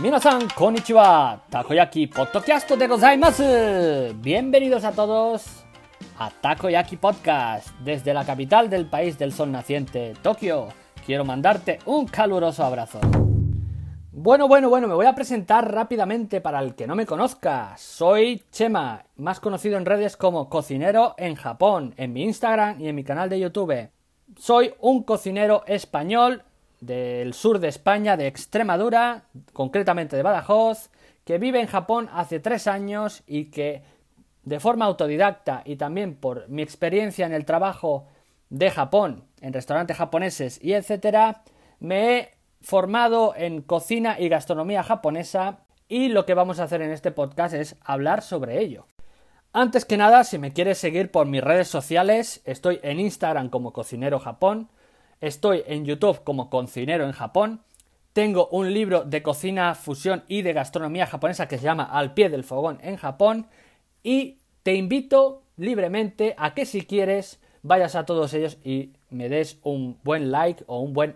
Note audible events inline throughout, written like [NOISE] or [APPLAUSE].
Minasan, konnichiwa, Takoyaki Podcast de. Bienvenidos a todos a Takoyaki Podcast desde la capital del país del sol naciente, Tokio. Quiero mandarte un caluroso abrazo. Bueno, bueno, bueno, me voy a presentar rápidamente para el que no me conozca. Soy Chema, más conocido en redes como cocinero en Japón, en mi Instagram y en mi canal de YouTube. Soy un cocinero español del sur de España, de Extremadura, concretamente de Badajoz, que vive en Japón hace tres años y que de forma autodidacta y también por mi experiencia en el trabajo de Japón, en restaurantes japoneses y etcétera, me he formado en cocina y gastronomía japonesa y lo que vamos a hacer en este podcast es hablar sobre ello. Antes que nada, si me quieres seguir por mis redes sociales, estoy en Instagram como cocinero Japón, Estoy en YouTube como cocinero en Japón. Tengo un libro de cocina, fusión y de gastronomía japonesa que se llama Al pie del fogón en Japón. Y te invito libremente a que si quieres vayas a todos ellos y me des un buen like o un buen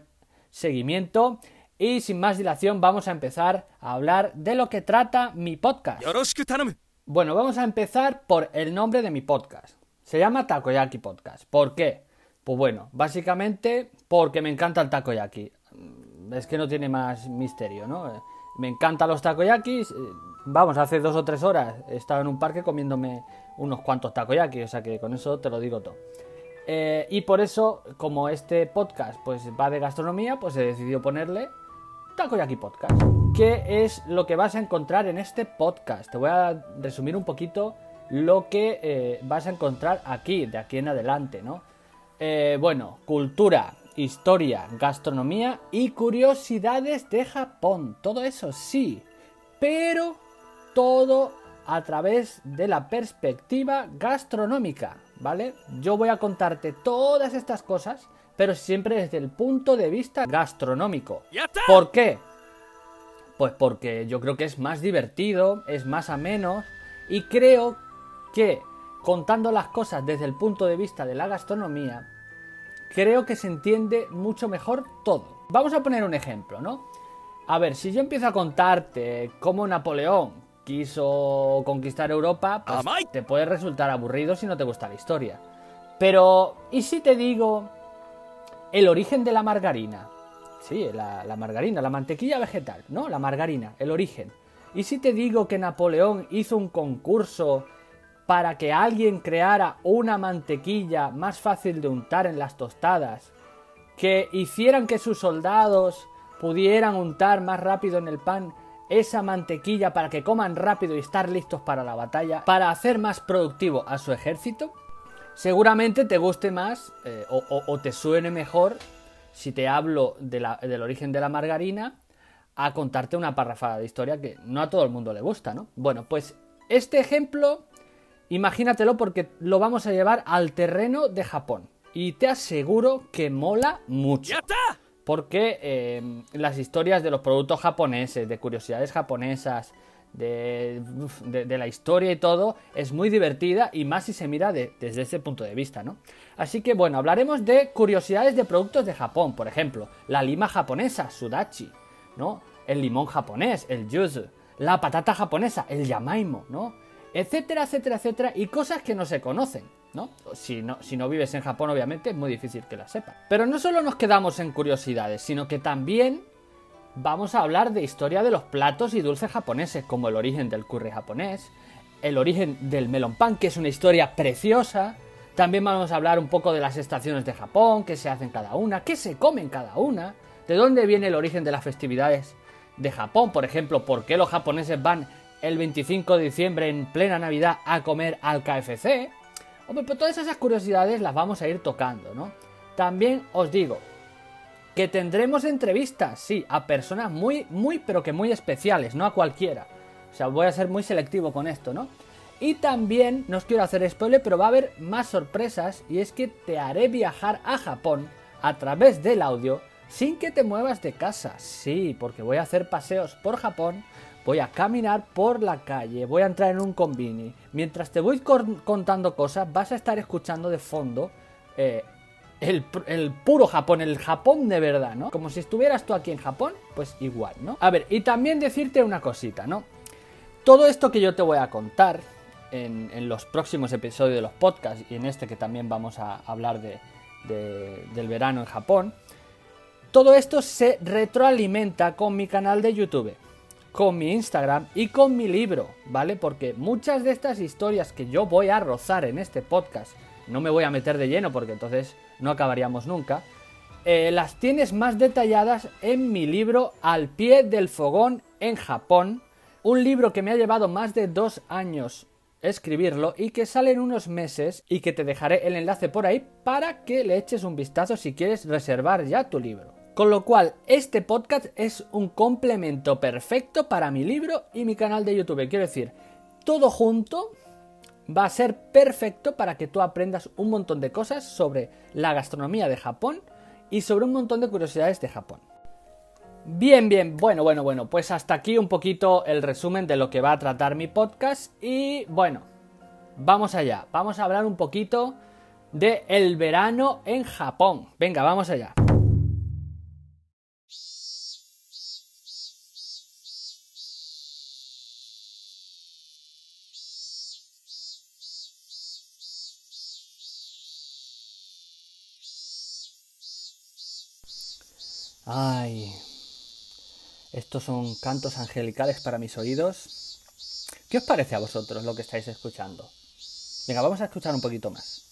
seguimiento. Y sin más dilación vamos a empezar a hablar de lo que trata mi podcast. Bueno, vamos a empezar por el nombre de mi podcast. Se llama Takoyaki Podcast. ¿Por qué? Pues bueno, básicamente porque me encanta el takoyaki. Es que no tiene más misterio, ¿no? Me encantan los takoyakis. Vamos, hace dos o tres horas he estado en un parque comiéndome unos cuantos takoyakis, o sea que con eso te lo digo todo. Eh, y por eso, como este podcast pues va de gastronomía, pues he decidido ponerle Takoyaki Podcast. ¿Qué es lo que vas a encontrar en este podcast? Te voy a resumir un poquito lo que eh, vas a encontrar aquí, de aquí en adelante, ¿no? Eh, bueno, cultura, historia, gastronomía y curiosidades de Japón. Todo eso sí, pero todo a través de la perspectiva gastronómica, ¿vale? Yo voy a contarte todas estas cosas, pero siempre desde el punto de vista gastronómico. ¿Por qué? Pues porque yo creo que es más divertido, es más ameno y creo que contando las cosas desde el punto de vista de la gastronomía, creo que se entiende mucho mejor todo. Vamos a poner un ejemplo, ¿no? A ver, si yo empiezo a contarte cómo Napoleón quiso conquistar Europa, pues te puede resultar aburrido si no te gusta la historia. Pero, ¿y si te digo el origen de la margarina? Sí, la, la margarina, la mantequilla vegetal, ¿no? La margarina, el origen. ¿Y si te digo que Napoleón hizo un concurso para que alguien creara una mantequilla más fácil de untar en las tostadas, que hicieran que sus soldados pudieran untar más rápido en el pan esa mantequilla para que coman rápido y estar listos para la batalla, para hacer más productivo a su ejército, seguramente te guste más eh, o, te suene mejor si te hablo del origen de la margarina a contarte una parrafada de historia que no a todo el mundo le gusta, ¿no? Bueno, pues este ejemplo Imagínatelo porque lo vamos a llevar al terreno de Japón. Y te aseguro que mola mucho. Porque eh, las historias de los productos japoneses, de curiosidades japonesas, de, la historia y todo, es muy divertida y más si se mira desde ese punto de vista, ¿no? Así que bueno, hablaremos de curiosidades de productos de Japón, por ejemplo, la lima japonesa, sudachi, ¿no? El limón japonés, el yuzu, la patata japonesa, el yamaimo, ¿no? Etcétera, etcétera, etcétera, y cosas que no se conocen, ¿no? Si, ¿no? si no vives en Japón, obviamente, es muy difícil que las sepas. Pero no solo nos quedamos en curiosidades, sino que también vamos a hablar de historia de los platos y dulces japoneses, como el origen del curry japonés, el origen del melon pan, que es una historia preciosa. También vamos a hablar un poco de las estaciones de Japón, qué se hacen cada una, qué se comen cada una, de dónde viene el origen de las festividades de Japón, por ejemplo, por qué los japoneses van el 25 de diciembre en plena Navidad a comer al KFC. Hombre, pues todas esas curiosidades las vamos a ir tocando, ¿no? También os digo que tendremos entrevistas, sí, a personas muy, muy, pero que muy especiales, no a cualquiera. O sea, voy a ser muy selectivo con esto, ¿no? Y también, no os quiero hacer spoiler, pero va a haber más sorpresas y es que te haré viajar a Japón a través del audio sin que te muevas de casa. Sí, porque voy a hacer paseos por Japón voy a caminar por la calle, voy a entrar en un combini. Mientras te voy contando cosas, vas a estar escuchando de fondo eh, el, el, puro Japón, el Japón de verdad, ¿no? Como si estuvieras tú aquí en Japón, pues igual, ¿no? A ver, y también decirte una cosita, ¿no? Todo esto que yo te voy a contar en, en los próximos episodios de los podcasts y en este que también vamos a hablar de, de, del verano en Japón, todo esto se retroalimenta con mi canal de YouTube, con mi Instagram y con mi libro, ¿vale? Porque muchas de estas historias que yo voy a rozar en este podcast, no me voy a meter de lleno porque entonces no acabaríamos nunca, eh, las tienes más detalladas en mi libro Al pie del fogón en Japón, un libro que me ha llevado más de dos años escribirlo y que sale en unos meses y que te dejaré el enlace por ahí para que le eches un vistazo si quieres reservar ya tu libro. Con lo cual, este podcast es un complemento perfecto para mi libro y mi canal de YouTube. Quiero decir, todo junto va a ser perfecto para que tú aprendas un montón de cosas sobre la gastronomía de Japón y sobre un montón de curiosidades de Japón. Bien, bien, bueno, bueno, bueno, pues hasta aquí un poquito el resumen de lo que va a tratar mi podcast y bueno, vamos allá, vamos a hablar un poquito de el verano en Japón. Venga, vamos allá. Ay, estos son cantos angelicales para mis oídos. ¿Qué os parece a vosotros lo que estáis escuchando? Venga, vamos a escuchar un poquito más.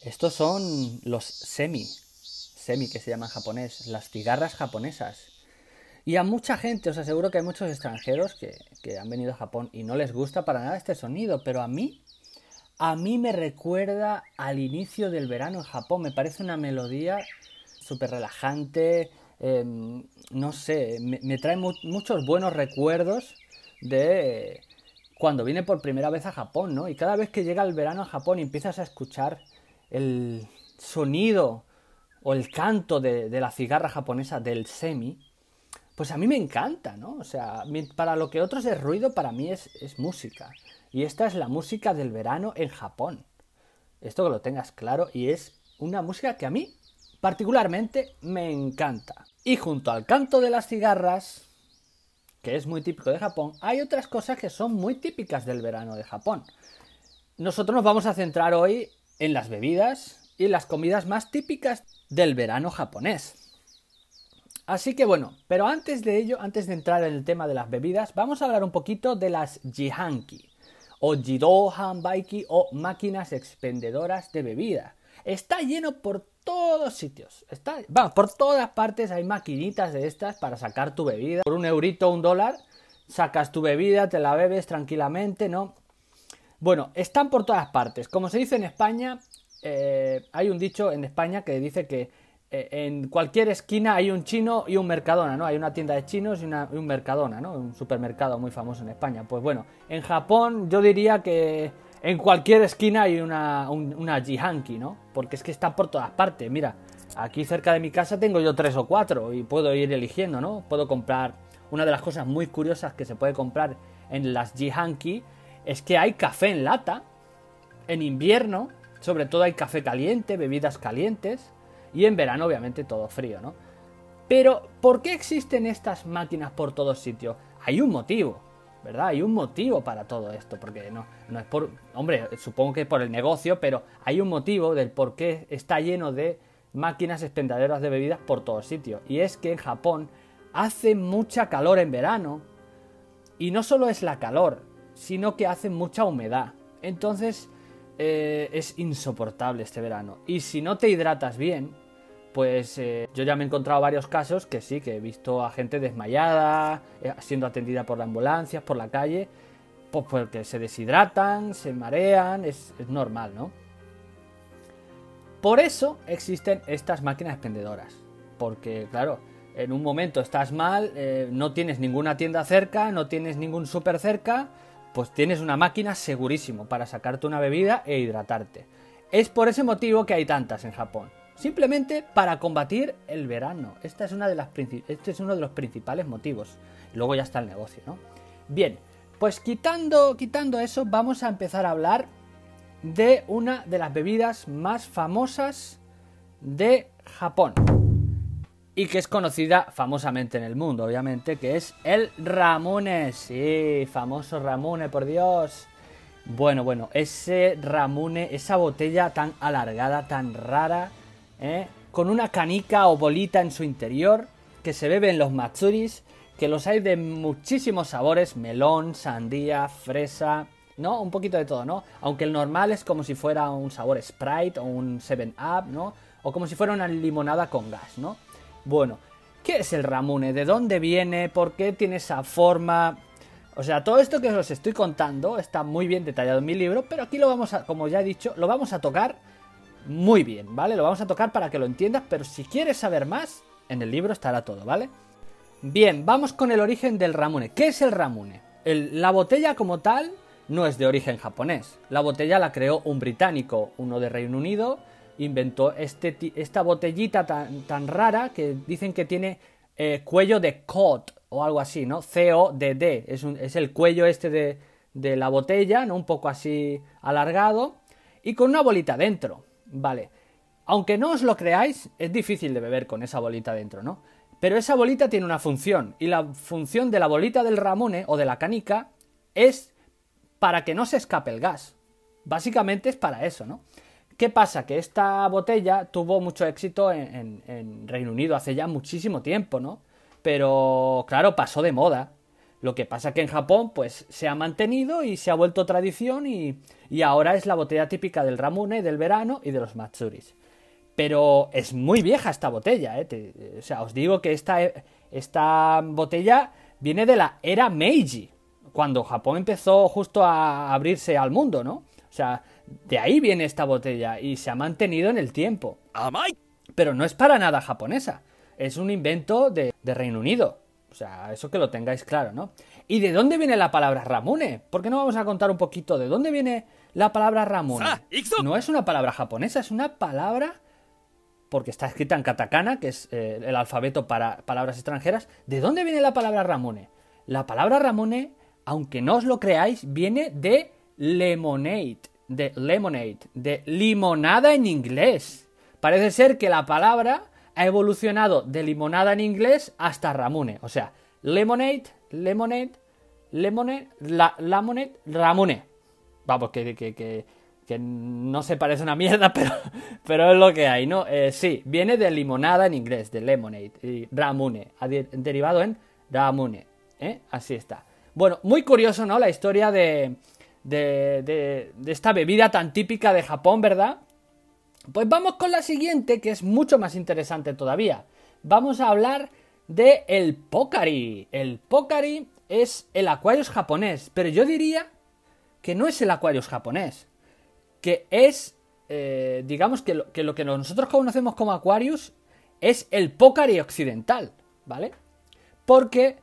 Estos son los semi, semi que se llaman japonés, las cigarras japonesas. Y a mucha gente, os aseguro que hay muchos extranjeros que, que, han venido a Japón y no les gusta para nada este sonido, pero a mí, a mí me recuerda al inicio del verano en Japón, me parece una melodía súper relajante, em, no sé, me, trae muchos buenos recuerdos de cuando vine por primera vez a Japón, ¿no? Y cada vez que llega el verano a Japón y empiezas a escuchar el sonido o el canto de, la cigarra japonesa del semi, pues a mí me encanta, ¿no? O sea, para lo que otros es ruido, para mí es, es música. Y esta es la música del verano en Japón. Esto que lo tengas claro y es una música que a mí particularmente me encanta. Y junto al canto de las cigarras, que es muy típico de Japón, hay otras cosas que son muy típicas del verano de Japón. Nosotros nos vamos a centrar hoy en las bebidas y las comidas más típicas del verano japonés. Así que bueno, pero antes de ello, antes de entrar en el tema de las bebidas, vamos a hablar un poquito de las jihanki, o jido hanbaiki, o máquinas expendedoras de bebida. Está lleno por todos sitios. Está, vamos, por todas partes hay maquinitas de estas para sacar tu bebida. Por un eurito, un dólar, sacas tu bebida, te la bebes tranquilamente, ¿no? Bueno, están por todas partes. Como se dice en España, eh, hay un dicho en España que dice que en cualquier esquina hay un chino y un mercadona, ¿no? Hay una tienda de chinos y, y un mercadona, ¿no? Un supermercado muy famoso en España. Pues bueno, en Japón yo diría que en cualquier esquina hay una, una jihanki, ¿no? Porque es que está por todas partes. Mira, aquí cerca de mi casa tengo yo tres o cuatro y puedo ir eligiendo, ¿no? Puedo comprar. Una de las cosas muy curiosas que se puede comprar en las jihanki es que hay café en lata. En invierno, sobre todo hay café caliente, bebidas calientes. Y en verano, obviamente, todo frío, ¿no? Pero, ¿por qué existen estas máquinas por todos sitios? Hay un motivo. ¿verdad? Hay un motivo para todo esto, porque no, no es por, hombre, supongo que por el negocio, pero hay un motivo del por qué está lleno de máquinas expendedoras de bebidas por todos sitios. Y es que en Japón hace mucha calor en verano, y no solo es la calor, sino que hace mucha humedad. Entonces eh, es insoportable este verano. Y si no te hidratas bien, pues eh, yo ya me he encontrado varios casos que sí, que he visto a gente desmayada, eh, siendo atendida por la ambulancia, por la calle, pues porque se deshidratan, se marean, es, normal, ¿no? Por eso existen estas máquinas expendedoras, porque claro, en un momento estás mal, no tienes ninguna tienda cerca, no tienes ningún súper cerca, pues tienes una máquina segurísimo para sacarte una bebida e hidratarte. Es por ese motivo que hay tantas en Japón. Simplemente para combatir el verano. Esta es una de las este es uno de los principales motivos. Luego ya está el negocio, ¿no? Bien, pues quitando, quitando eso, vamos a empezar a hablar de una de las bebidas más famosas de Japón y que es conocida famosamente en el mundo, obviamente, que es el Ramune. Sí, famoso Ramune, por Dios. Bueno, bueno, ese Ramune, esa botella tan alargada, tan rara, ¿eh? con una canica o bolita en su interior, que se bebe en los matsuris, que los hay de muchísimos sabores, melón, sandía, fresa, ¿no? Un poquito de todo, ¿no? Aunque el normal es como si fuera un sabor Sprite o un 7-Up, ¿no? O como si fuera una limonada con gas, ¿no? Bueno, ¿qué es el Ramune? ¿De dónde viene? ¿Por qué tiene esa forma? O sea, todo esto que os estoy contando está muy bien detallado en mi libro, pero aquí lo vamos a, como ya he dicho, lo vamos a tocar muy bien, ¿vale? Lo vamos a tocar para que lo entiendas, pero si quieres saber más, en el libro estará todo, ¿vale? Bien, vamos con el origen del Ramune. ¿Qué es el Ramune? la botella como tal no es de origen japonés. La botella la creó un británico, uno de Reino Unido, inventó este, esta botellita tan, rara que dicen que tiene eh, cuello de cod o algo así, ¿no? C-O-D-D, es, es el cuello este de, de, la botella, ¿no? Un poco así alargado y con una bolita dentro, ¿vale? Aunque no os lo creáis, es difícil de beber con esa bolita dentro, ¿no? Pero esa bolita tiene una función y la función de la bolita del Ramone o de la canica es para que no se escape el gas. Básicamente es para eso, ¿no? ¿Qué pasa? Que esta botella tuvo mucho éxito en, Reino Unido hace ya muchísimo tiempo, ¿no? Pero claro, pasó de moda. Lo que pasa que en Japón pues se ha mantenido y se ha vuelto tradición y, ahora es la botella típica del Ramune, del verano y de los Matsuris. Pero es muy vieja esta botella, ¿eh? o sea, os digo que esta, esta botella viene de la era Meiji, cuando Japón empezó justo a abrirse al mundo, ¿no? O sea, de ahí viene esta botella y se ha mantenido en el tiempo. Pero no es para nada japonesa. Es un invento de, Reino Unido. O sea, eso que lo tengáis claro, ¿no? ¿Y de dónde viene la palabra Ramune? ¿Por qué no vamos a contar un poquito de dónde viene la palabra Ramune? No es una palabra japonesa, es una palabra porque está escrita en katakana, que es eh, el alfabeto para palabras extranjeras. ¿De dónde viene la palabra Ramune? La palabra Ramune, aunque no os lo creáis, viene de lemonade de lemonade, de limonada en inglés. Parece ser que la palabra ha evolucionado de limonada en inglés hasta ramune. O sea, lemonade, lemonade, lemonade, la, lemonade, ramune. Vamos, que, que, que, que, no se parece una mierda, [LAUGHS] pero, pero es lo que hay, ¿no? Eh, sí, viene de limonada en inglés, de lemonade, y ramune, derivado en ramune. ¿eh? Así está. Bueno, muy curioso, ¿no? La historia de, de, esta bebida tan típica de Japón, ¿verdad? Pues vamos con la siguiente, que es mucho más interesante todavía. Vamos a hablar de el Pokari. El Pokari es el Aquarius japonés, pero yo diría que no es el Aquarius japonés, que es, eh, digamos que lo, que lo, que nosotros conocemos como Aquarius es el Pokari occidental, ¿vale? Porque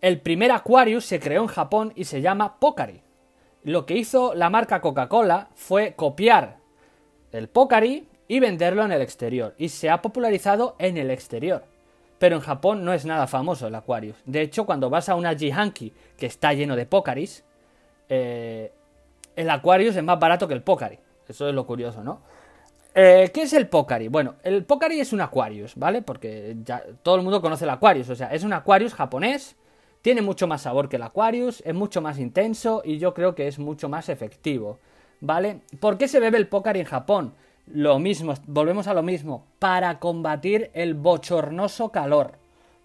el primer Aquarius se creó en Japón y se llama Pokari lo que hizo la marca Coca-Cola fue copiar el Pocari y venderlo en el exterior. Y se ha popularizado en el exterior. Pero en Japón no es nada famoso el Aquarius. De hecho, cuando vas a una Jihanki que está lleno de Pocaris, eh, el Aquarius es más barato que el Pocari. Eso es lo curioso, ¿no? Eh, ¿Qué es el Pocari? Bueno, el Pocari es un Aquarius, ¿vale? Porque ya todo el mundo conoce el Aquarius. O sea, es un Aquarius japonés tiene mucho más sabor que el Aquarius, es mucho más intenso y yo creo que es mucho más efectivo. ¿Vale? ¿Por qué se bebe el Pocari en Japón? Lo mismo, volvemos a lo mismo, para combatir el bochornoso calor,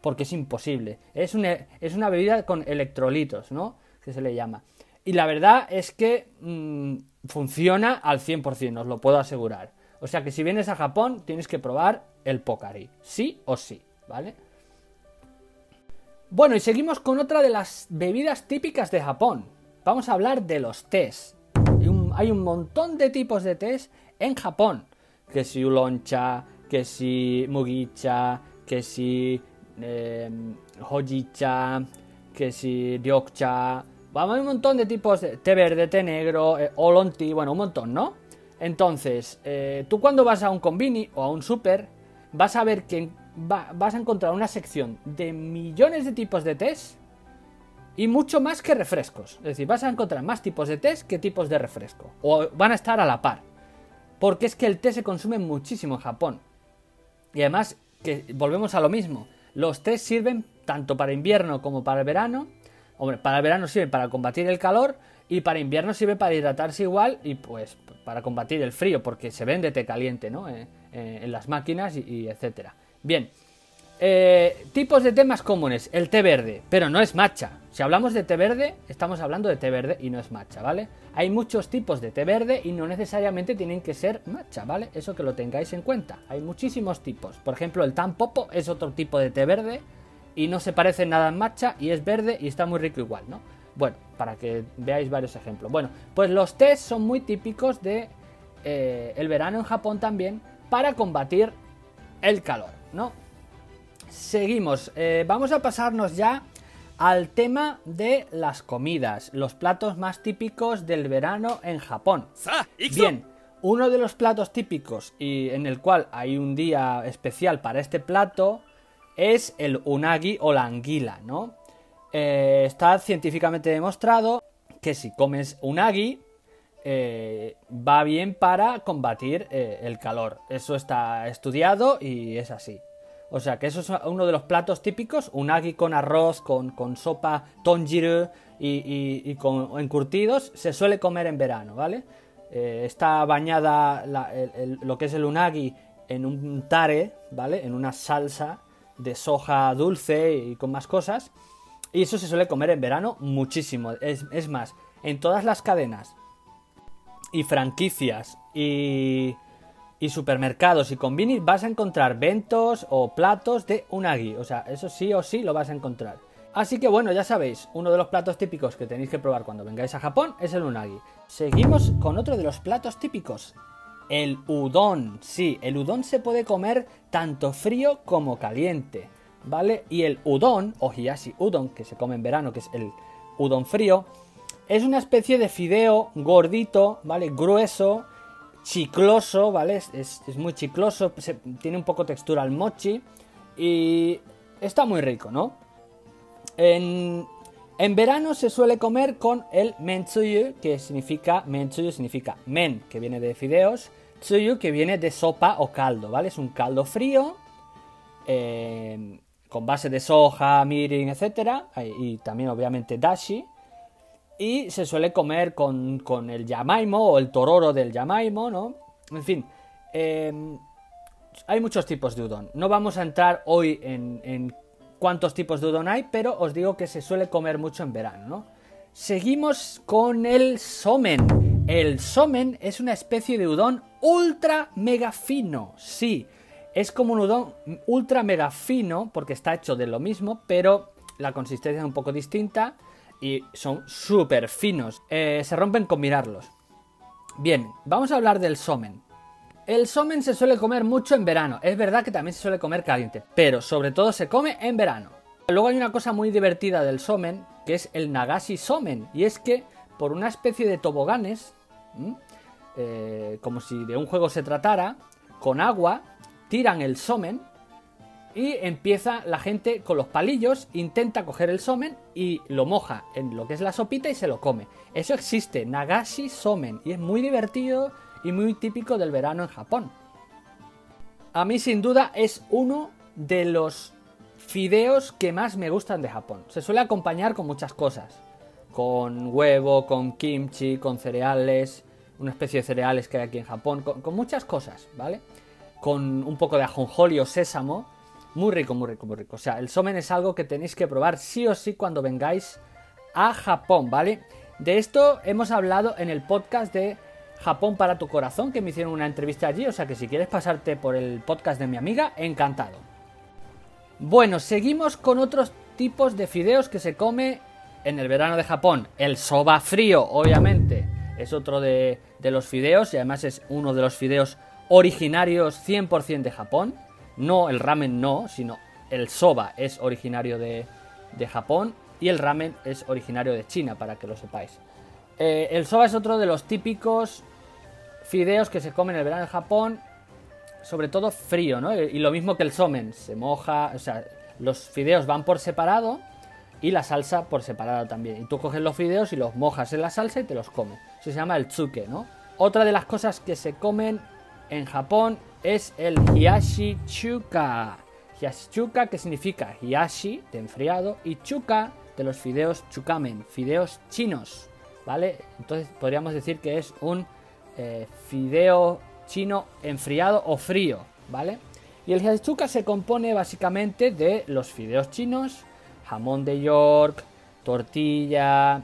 porque es imposible. Es una, es una bebida con electrolitos, ¿no? Que se le llama. Y la verdad es que mm, funciona al 100%, os lo puedo asegurar. O sea que si vienes a Japón tienes que probar el Pocari, sí o sí, ¿vale? Bueno, y seguimos con otra de las bebidas típicas de Japón. Vamos a hablar de los tés. Hay un, montón de tipos de tés en Japón. Que si uloncha, que si mugicha, que si eh, hojicha, que si ryokcha. Vamos, hay un montón de tipos de té verde, té negro, eh, olonti, bueno, un montón, ¿no? Entonces, eh, tú cuando vas a un convini o a un super, vas a ver que vas a encontrar una sección de millones de tipos de test y mucho más que refrescos. Es decir, vas a encontrar más tipos de té que tipos de refresco. O van a estar a la par. Porque es que el té se consume muchísimo en Japón. Y además, que volvemos a lo mismo. Los tés sirven tanto para invierno como para verano. Hombre, para el verano sirven para combatir el calor y para invierno sirve para hidratarse igual y pues para combatir el frío, porque se vende té caliente, ¿no? Eh, eh, en las máquinas y, y etcétera. Bien, eh, tipos de té más comunes, el té verde, pero no es matcha. Si hablamos de té verde, estamos hablando de té verde y no es matcha, ¿vale? Hay muchos tipos de té verde y no necesariamente tienen que ser matcha, ¿vale? Eso que lo tengáis en cuenta. Hay muchísimos tipos. Por ejemplo, el tampopo es otro tipo de té verde y no se parece nada en matcha y es verde y está muy rico igual, ¿no? Bueno, para que veáis varios ejemplos. Bueno, pues los tés son muy típicos de eh, el verano en Japón también para combatir el calor, ¿no? Seguimos, eh, vamos a pasarnos ya al tema de las comidas, los platos más típicos del verano en Japón. Bien, uno de los platos típicos y en el cual hay un día especial para este plato es el unagi o la anguila, ¿no? Eh, está científicamente demostrado que si comes unagi eh, va bien para combatir el calor. Eso está estudiado y es así. O sea que eso es uno de los platos típicos, unagi con arroz, con, sopa tonjiru y, con encurtidos, se suele comer en verano, ¿vale? Eh, está bañada lo que es el unagi en un tare, ¿vale? En una salsa de soja dulce y con más cosas. Y eso se suele comer en verano muchísimo. Es más, en todas las cadenas y franquicias y y supermercados y convinis vas a encontrar ventos o platos de unagi. O sea, eso sí o sí lo vas a encontrar. Así que bueno, ya sabéis, uno de los platos típicos que tenéis que probar cuando vengáis a Japón es el unagi. Seguimos con otro de los platos típicos, el udon. Sí, el udon se puede comer tanto frío como caliente, ¿vale? Y el udon, o hiyashi udon, que se come en verano, que es el udon frío, es una especie de fideo gordito, ¿vale? Grueso, chicloso, ¿vale? Es, muy chicloso, tiene un poco textura al mochi y está muy rico, ¿no? En, verano se suele comer con el mentsuyu, que significa, significa men, que viene de fideos, tsuyu, que viene de sopa o caldo, ¿vale? Es un caldo frío, eh, con base de soja, mirin, etc. Y también obviamente dashi y se suele comer con, el yamaimo o el tororo del yamaimo, ¿no? En fin, em, hay muchos tipos de udon. No vamos a entrar hoy en, cuántos tipos de udon hay, pero os digo que se suele comer mucho en verano, ¿no? Seguimos con el somen. El somen es una especie de udon ultra mega fino, sí. Es como un udon ultra mega fino porque está hecho de lo mismo, pero la consistencia es un poco distinta y son súper finos. Eh, se rompen con mirarlos. Bien, vamos a hablar del somen. El somen se suele comer mucho en verano. Es verdad que también se suele comer caliente, pero sobre todo se come en verano. Luego hay una cosa muy divertida del somen, que es el nagashi somen. Y es que por una especie de toboganes, eh, como si de un juego se tratara, con agua, tiran el somen y empieza la gente con los palillos, intenta coger el somen y lo moja en lo que es la sopita y se lo come. Eso existe, Nagashi Somen, y es muy divertido y muy típico del verano en Japón. A mí sin duda es uno de los fideos que más me gustan de Japón. Se suele acompañar con muchas cosas. Con huevo, con kimchi, con cereales, una especie de cereales que hay aquí en Japón, con, muchas cosas, ¿vale? Con un poco de ajonjolio o sésamo muy rico, muy rico, muy rico. O sea, el somen es algo que tenéis que probar sí o sí cuando vengáis a Japón, ¿vale? De esto hemos hablado en el podcast de Japón para tu corazón, que me hicieron una entrevista allí, o sea que si quieres pasarte por el podcast de mi amiga, encantado. Bueno, seguimos con otros tipos de fideos que se come en el verano de Japón. El soba frío, obviamente, es otro de, de los fideos y además es uno de los fideos originarios 100% de Japón. No, el ramen no, sino el soba es originario de, Japón y el ramen es originario de China, para que lo sepáis. Eh, el soba es otro de los típicos fideos que se comen en el verano en Japón, sobre todo frío, ¿no? Y lo mismo que el somen, se moja, o sea, los fideos van por separado y la salsa por separado también. Y tú coges los fideos y los mojas en la salsa y te los comes. Se llama el tsuke, ¿no? Otra de las cosas que se comen en Japón es el hiyashi chuka. Hiyashi chuka que significa hiyashi de enfriado y chuka de los fideos chukamen, fideos chinos, ¿vale? Entonces podríamos decir que es un eh, fideo chino enfriado o frío, ¿vale? Y el hiyashi chuka se compone básicamente de los fideos chinos, jamón de York, tortilla,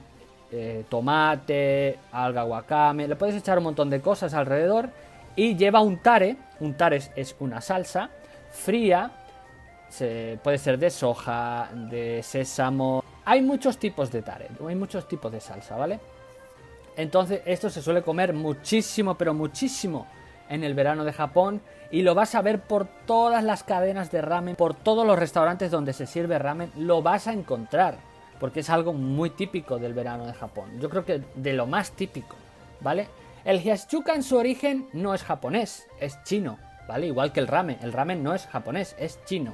eh, tomate, alga wakame, le puedes echar un montón de cosas alrededor y lleva un tare, un tare es, una salsa fría, se, puede ser de soja, de sésamo, hay muchos tipos de tare, hay muchos tipos de salsa, ¿vale? Entonces esto se suele comer muchísimo, pero muchísimo en el verano de Japón y lo vas a ver por todas las cadenas de ramen, por todos los restaurantes donde se sirve ramen, lo vas a encontrar, porque es algo muy típico del verano de Japón. Yo creo que de lo más típico, ¿vale? El hiyachuka en su origen no es japonés, es chino, ¿vale? Igual que el ramen, el ramen no es japonés, es chino.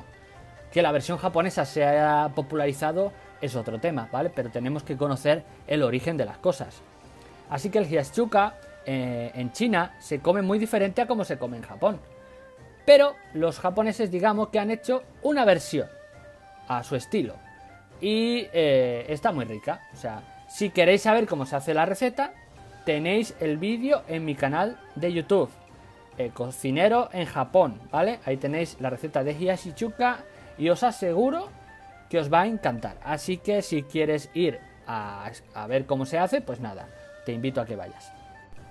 Que la versión japonesa se haya popularizado es otro tema, ¿vale? Pero tenemos que conocer el origen de las cosas. Así que el hiyachuka eh, en China se come muy diferente a como se come en Japón. Pero los japoneses digamos que han hecho una versión a su estilo. Y eh, está muy rica. O sea, si queréis saber cómo se hace la receta, tenéis el vídeo en mi canal de YouTube. El cocinero en Japón, ¿vale? Ahí tenéis la receta de Hiyashichuka y os aseguro que os va a encantar. Así que si quieres ir a ver cómo se hace, pues nada, te invito a que vayas.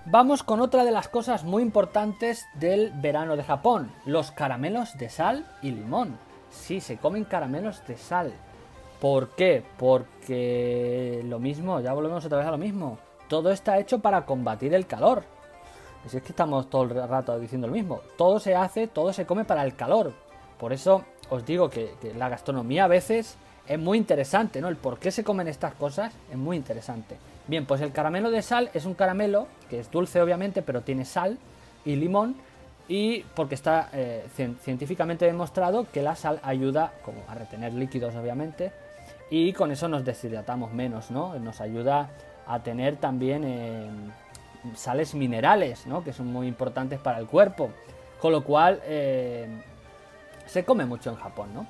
Vamos con otra de las cosas muy importantes del verano de Japón, los caramelos de sal y limón. Sí, se comen caramelos de sal. ¿Por qué? Porque lo mismo, ya volvemos otra vez a lo mismo. Todo está hecho para combatir el calor. es que estamos todo el rato diciendo lo mismo. Todo se hace, todo se come para el calor. Por eso os digo que, la gastronomía a veces es muy interesante, ¿no? El por qué se comen estas cosas es muy interesante. Bien, pues el caramelo de sal es un caramelo que es dulce obviamente, pero tiene sal y limón y porque está eh, científicamente demostrado que la sal ayuda a retener líquidos obviamente y con eso nos deshidratamos menos, ¿no? Nos ayuda a tener también eh, sales minerales, ¿no? Que son muy importantes para el cuerpo, con lo cual eh, se come mucho en Japón, ¿no?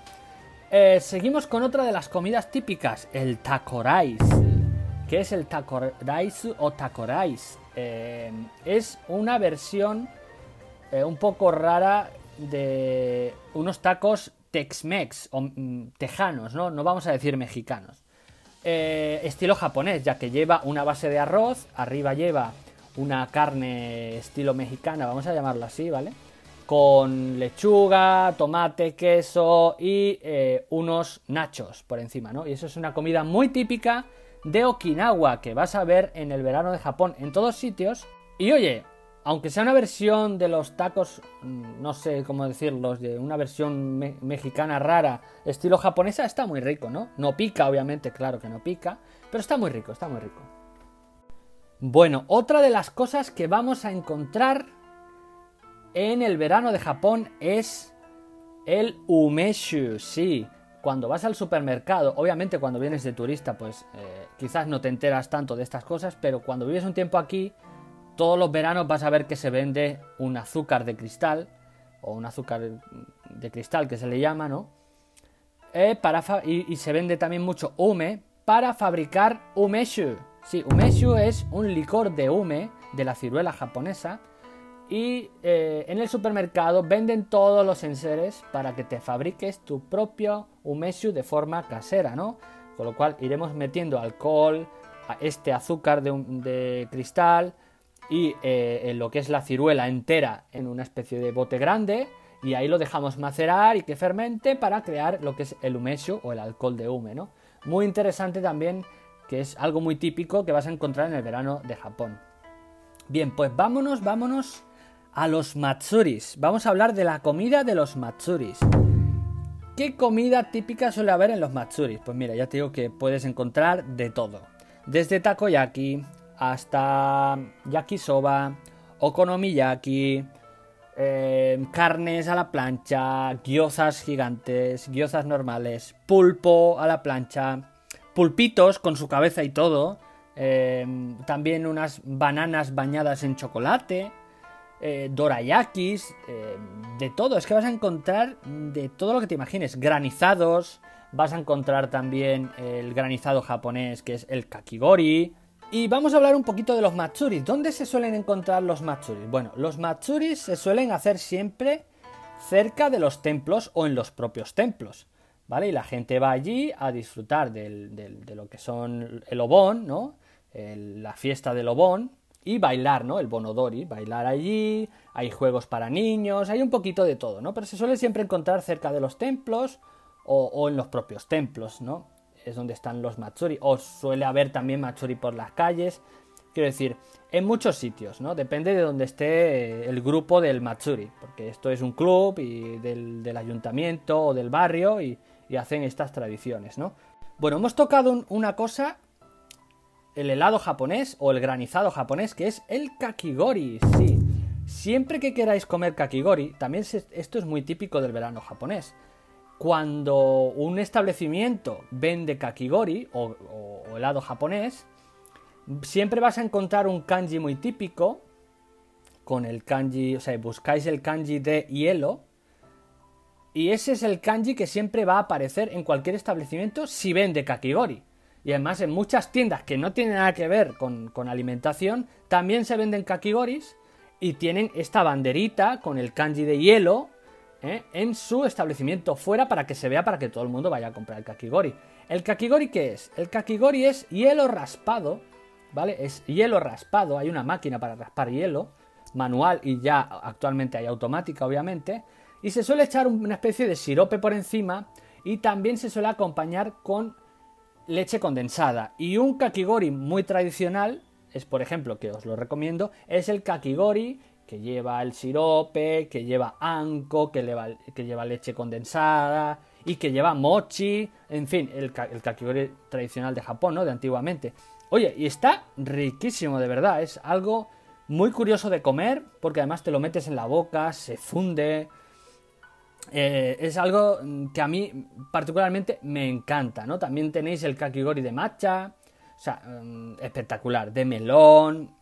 seguimos con otra de las comidas típicas, el taco rice. ¿Qué es el taco rice o? Eh, es una versión eh, un poco rara de unos tacos Tex-Mex o mm, tejanos, ¿no? No vamos a decir mexicanos. Eh, estilo japonés, ya que lleva una base de arroz, arriba lleva una carne estilo mexicana, vamos a llamarlo así, ¿vale? Con lechuga, tomate, queso y unos nachos por encima, ¿no? Y eso es una comida muy típica de Okinawa que vas a ver en el verano de Japón en todos sitios. Y oye, aunque sea una versión de los tacos, mm, no sé cómo decirlos, de una versión mexicana rara, estilo japonesa, está muy rico, ¿no? No pica, obviamente, claro que no pica, pero está muy rico, está muy rico. Bueno, otra de las cosas que vamos a encontrar en el verano de Japón es el umeshu, sí, cuando vas al supermercado, obviamente cuando vienes de turista, pues eh, quizás no te enteras tanto de estas cosas, pero cuando vives un tiempo aquí, todos los veranos vas a ver que se vende un azúcar de cristal, o un azúcar de cristal que se le llama, ¿no? Eh, para y, se vende también mucho ume para fabricar umeshu. Sí, umeshu es un licor de ume de la ciruela japonesa y eh, en el supermercado venden todos los enseres para que te fabriques tu propio umeshu de forma casera, ¿no? Con lo cual iremos metiendo alcohol, este azúcar de, cristal y eh, en lo que es la ciruela entera en una especie de bote grande y ahí lo dejamos macerar y que fermente para crear lo que es el umeshu o el alcohol de hume, ¿no? Muy interesante también que es algo muy típico que vas a encontrar en el verano de Japón. Bien, pues vámonos, vámonos a los matsuris. Vamos a hablar de la comida de los matsuris. ¿Qué comida típica suele haber en los matsuris? Pues mira, ya te digo que puedes encontrar de todo. Desde takoyaki hasta yakisoba, okonomiyaki, eh, carnes a la plancha, gyozas gigantes, gyozas normales, pulpo a la plancha, pulpitos con su cabeza y todo. eh, también unas bananas bañadas en chocolate. eh, dorayakis, eh, de todo. Es que vas a encontrar de todo lo que te imagines. Granizados, vas a encontrar también el granizado japonés que es el kakigori. Y vamos a hablar un poquito de los matsuris. ¿Dónde se suelen encontrar los matsuris? Bueno, los matsuris se suelen hacer siempre cerca de los templos o en los propios templos. ¿Vale? Y la gente va allí a disfrutar de lo que son el obón, ¿no? La fiesta del obón y bailar, ¿no? El bonodori, bailar allí, hay juegos para niños, hay un poquito de todo, ¿no? Pero se suele siempre encontrar cerca de los templos o en los propios templos, ¿no? Es donde están los matsuri, o suele haber también matsuri por las calles, quiero decir, en muchos sitios, ¿no? Depende de donde esté el grupo del matsuri, porque esto es un club y del, del ayuntamiento o del barrio y, hacen estas tradiciones, ¿no? Bueno, hemos tocado un- una cosa el helado japonés o el granizado japonés, que es el kakigori. Sí, siempre que queráis comer kakigori, también esto es muy típico del verano japonés. Cuando un establecimiento vende kakigori o, helado japonés, siempre vas a encontrar un kanji muy típico con el kanji, o sea, buscáis el kanji de hielo y ese es el kanji que siempre va a aparecer en cualquier establecimiento si vende kakigori. Y además en muchas tiendas que no tienen nada que ver con, con alimentación, también se venden kakigoris y tienen esta banderita con el kanji de hielo ¿eh? en su establecimiento fuera para que se vea para que todo el mundo vaya a comprar el kakigori. ¿El kakigori qué es? El kakigori es hielo raspado, ¿vale? Es hielo raspado, hay una máquina para raspar hielo, manual y ya actualmente hay automática, obviamente, y se suele echar una especie de sirope por encima y también se suele acompañar con leche condensada. Y un kakigori muy tradicional, es por ejemplo, que os lo recomiendo, es el kakigori que lleva el sirope, que lleva anko, que lleva, leche condensada y que lleva mochi, en fin, el, ka- el kakigori tradicional de Japón, ¿no? De antiguamente. Oye, y está riquísimo, de verdad, es algo muy curioso de comer, porque además te lo metes en la boca, se funde, eh, es algo que a mí particularmente me encanta, ¿no? También tenéis el kakigori de matcha, o sea, mm, espectacular, de melón,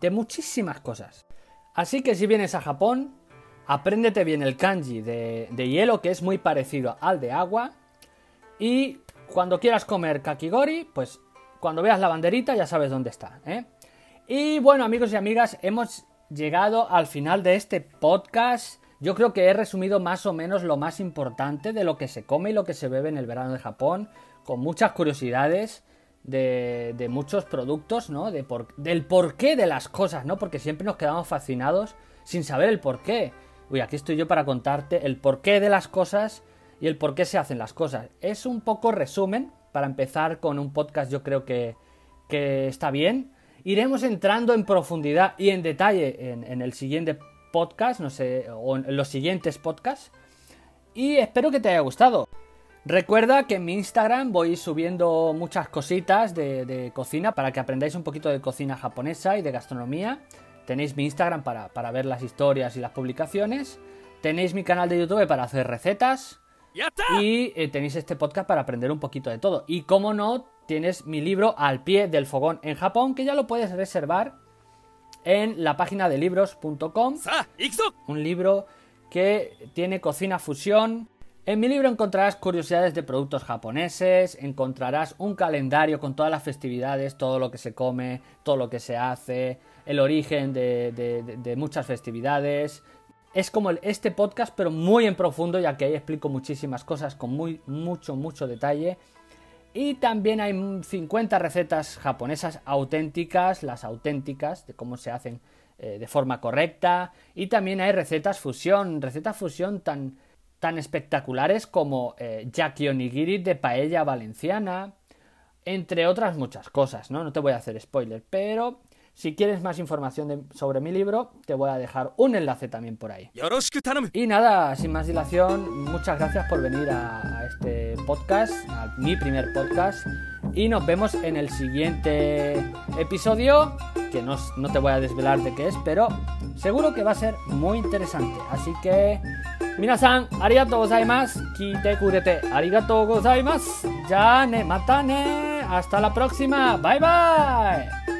de muchísimas cosas. Así que si vienes a Japón, apréndete bien el kanji de, de hielo, que es muy parecido al de agua, y cuando quieras comer kakigori, pues cuando veas la banderita ya sabes dónde está, ¿eh? Y bueno, amigos y amigas, hemos llegado al final de este podcast. Yo creo que he resumido más o menos lo más importante de lo que se come y lo que se bebe en el verano de Japón, con muchas curiosidades de, muchos productos, ¿no? De por- del porqué de las cosas, ¿no? Porque siempre nos quedamos fascinados sin saber el porqué. Uy, aquí estoy yo para contarte el porqué de las cosas y el por qué se hacen las cosas. Es un poco resumen, para empezar con un podcast yo creo que, que está bien. Iremos entrando en profundidad y en detalle en, en el siguiente podcast, no sé, o en los siguientes podcasts. Y espero que te haya gustado. Recuerda que en mi Instagram voy subiendo muchas cositas de, cocina para que aprendáis un poquito de cocina japonesa y de gastronomía. Tenéis mi Instagram para, para ver las historias y las publicaciones. Tenéis mi canal de YouTube para hacer recetas. Y eh, tenéis este podcast para aprender un poquito de todo. Y como no, tienes mi libro Al pie del fogón en Japón, que ya lo puedes reservar en la página de libros.com. Un libro que tiene cocina fusión, en mi libro encontrarás curiosidades de productos japoneses, encontrarás un calendario con todas las festividades, todo lo que se come, todo lo que se hace, el origen de, muchas festividades. Es como este podcast, pero muy en profundo, ya que ahí explico muchísimas cosas con muy, mucho, mucho detalle. Y también hay 50 recetas japonesas auténticas, las auténticas, de cómo se hacen eh, de forma correcta. Y también hay recetas fusión, recetas fusión tan, tan espectaculares como eh, Jackie Onigiri de Paella Valenciana, entre otras muchas cosas, ¿no? No te voy a hacer spoiler, pero si quieres más información sobre mi libro, te voy a dejar un enlace también por ahí. Y nada, sin más dilación, muchas gracias por venir a, este podcast, a mi primer podcast, y nos vemos en el siguiente episodio, que no, no te voy a desvelar de qué es, pero seguro que va a ser muy interesante, así que... 皆さんありがとうございます。聞いてくれてありがとうございます。じゃあねまたね。hasta la próxima bye bye